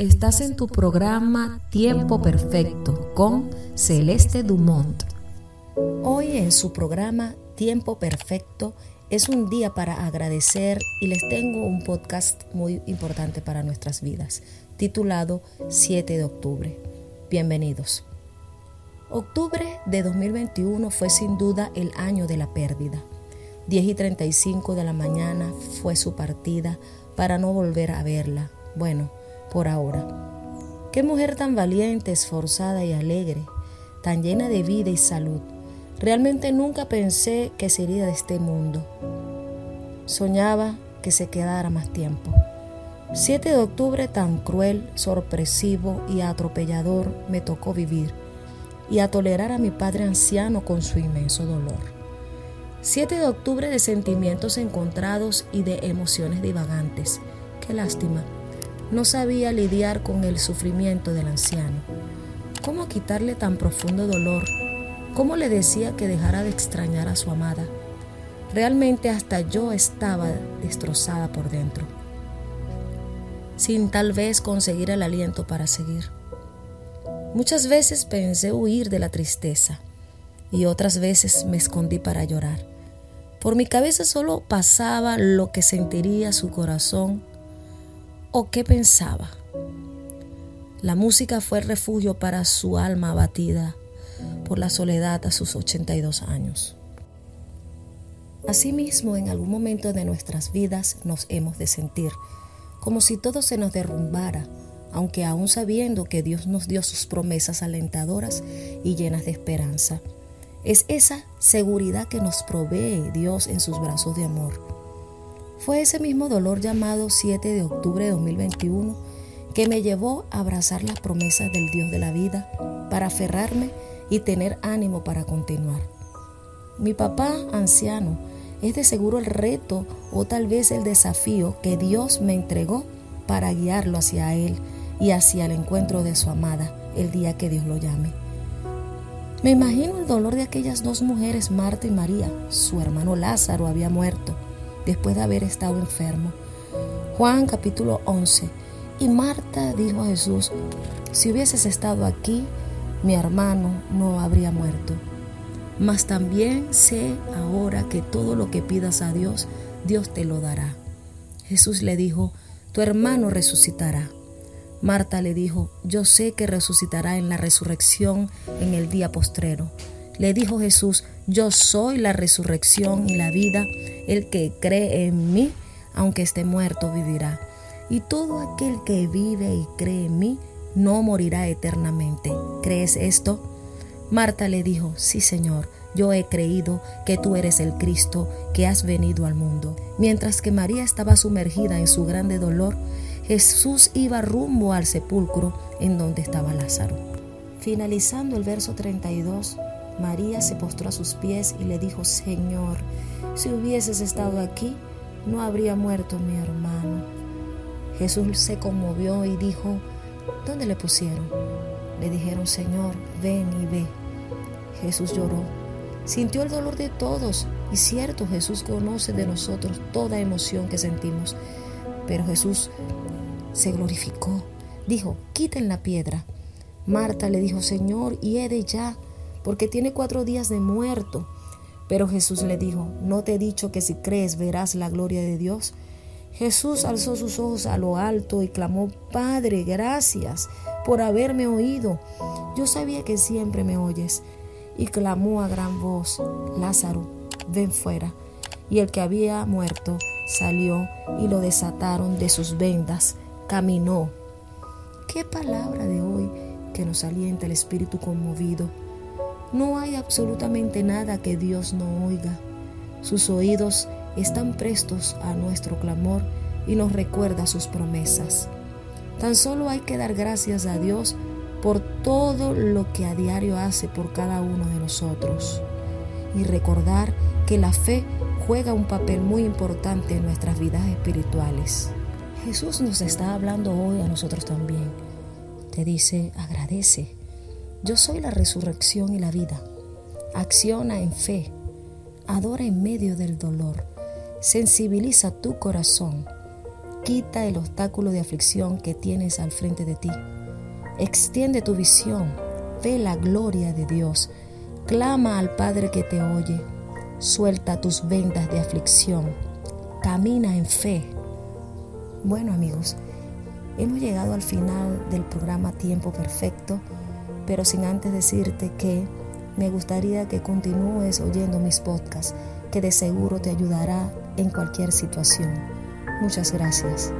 Estás en tu programa Tiempo Perfecto con Celeste Dumont. Hoy en su programa Tiempo Perfecto es un día para agradecer y les tengo un podcast muy importante para nuestras vidas, titulado 7 de octubre. Bienvenidos. Octubre de 2021 fue sin duda el año de la pérdida. 10 y 35 de la mañana fue su partida para no volver a verla. Bueno, por ahora. Qué mujer tan valiente, esforzada y alegre, tan llena de vida y salud. Realmente nunca pensé que sería de este mundo. Soñaba que se quedara más tiempo. 7 de octubre tan cruel, sorpresivo y atropellador me tocó vivir y a tolerar a mi padre anciano con su inmenso dolor. 7 de octubre de sentimientos encontrados y de emociones divagantes. Qué lástima no sabía lidiar con el sufrimiento del anciano. ¿Cómo quitarle tan profundo dolor? ¿Cómo le decía que dejara de extrañar a su amada? Realmente hasta yo estaba destrozada por dentro, sin tal vez conseguir el aliento para seguir. Muchas veces pensé huir de la tristeza y otras veces me escondí para llorar. Por mi cabeza solo pasaba lo que sentiría su corazón o qué pensaba. La música fue el refugio para su alma abatida por la soledad a sus 82 años. Asimismo, en algún momento de nuestras vidas nos hemos de sentir como si todo se nos derrumbara, aunque aún sabiendo que Dios nos dio sus promesas alentadoras y llenas de esperanza. Es esa seguridad que nos provee Dios en sus brazos de amor fue ese mismo dolor llamado 7 de octubre de 2021 que me llevó a abrazar las promesas del Dios de la vida para aferrarme y tener ánimo para continuar. Mi papá anciano es de seguro el reto o tal vez el desafío que Dios me entregó para guiarlo hacia Él y hacia el encuentro de su amada el día que Dios lo llame. Me imagino el dolor de aquellas dos mujeres, Marta y María. Su hermano Lázaro había muerto después de haber estado enfermo. Juan capítulo 11. Y Marta dijo a Jesús, si hubieses estado aquí, mi hermano no habría muerto. Mas también sé ahora que todo lo que pidas a Dios, Dios te lo dará. Jesús le dijo, tu hermano resucitará. Marta le dijo, yo sé que resucitará en la resurrección en el día postrero. Le dijo Jesús, yo soy la resurrección y la vida, el que cree en mí, aunque esté muerto, vivirá. Y todo aquel que vive y cree en mí, no morirá eternamente. ¿Crees esto? Marta le dijo, sí Señor, yo he creído que tú eres el Cristo que has venido al mundo. Mientras que María estaba sumergida en su grande dolor, Jesús iba rumbo al sepulcro en donde estaba Lázaro. Finalizando el verso 32, María se postró a sus pies y le dijo, Señor, si hubieses estado aquí, no habría muerto mi hermano. Jesús se conmovió y dijo, ¿dónde le pusieron? Le dijeron, Señor, ven y ve. Jesús lloró, sintió el dolor de todos y cierto, Jesús conoce de nosotros toda emoción que sentimos, pero Jesús se glorificó. Dijo, quiten la piedra. Marta le dijo, Señor, y he de ya porque tiene cuatro días de muerto. Pero Jesús le dijo, ¿no te he dicho que si crees verás la gloria de Dios? Jesús alzó sus ojos a lo alto y clamó, Padre, gracias por haberme oído. Yo sabía que siempre me oyes. Y clamó a gran voz, Lázaro, ven fuera. Y el que había muerto salió y lo desataron de sus vendas. Caminó. Qué palabra de hoy que nos alienta el espíritu conmovido no hay absolutamente nada que Dios no oiga. Sus oídos están prestos a nuestro clamor y nos recuerda sus promesas. Tan solo hay que dar gracias a Dios por todo lo que a diario hace por cada uno de nosotros y recordar que la fe juega un papel muy importante en nuestras vidas espirituales. Jesús nos está hablando hoy a nosotros también. Te dice, agradece, yo soy la resurrección y la vida. Acciona en fe. Adora en medio del dolor. Sensibiliza tu corazón. Quita el obstáculo de aflicción que tienes al frente de ti. Extiende tu visión. Ve la gloria de Dios. Clama al Padre que te oye. Suelta tus vendas de aflicción. Camina en fe. Bueno amigos, hemos llegado al final del programa Tiempo Perfecto, pero sin antes decirte que me gustaría que continúes oyendo mis podcasts, que de seguro te ayudará en cualquier situación. Muchas gracias.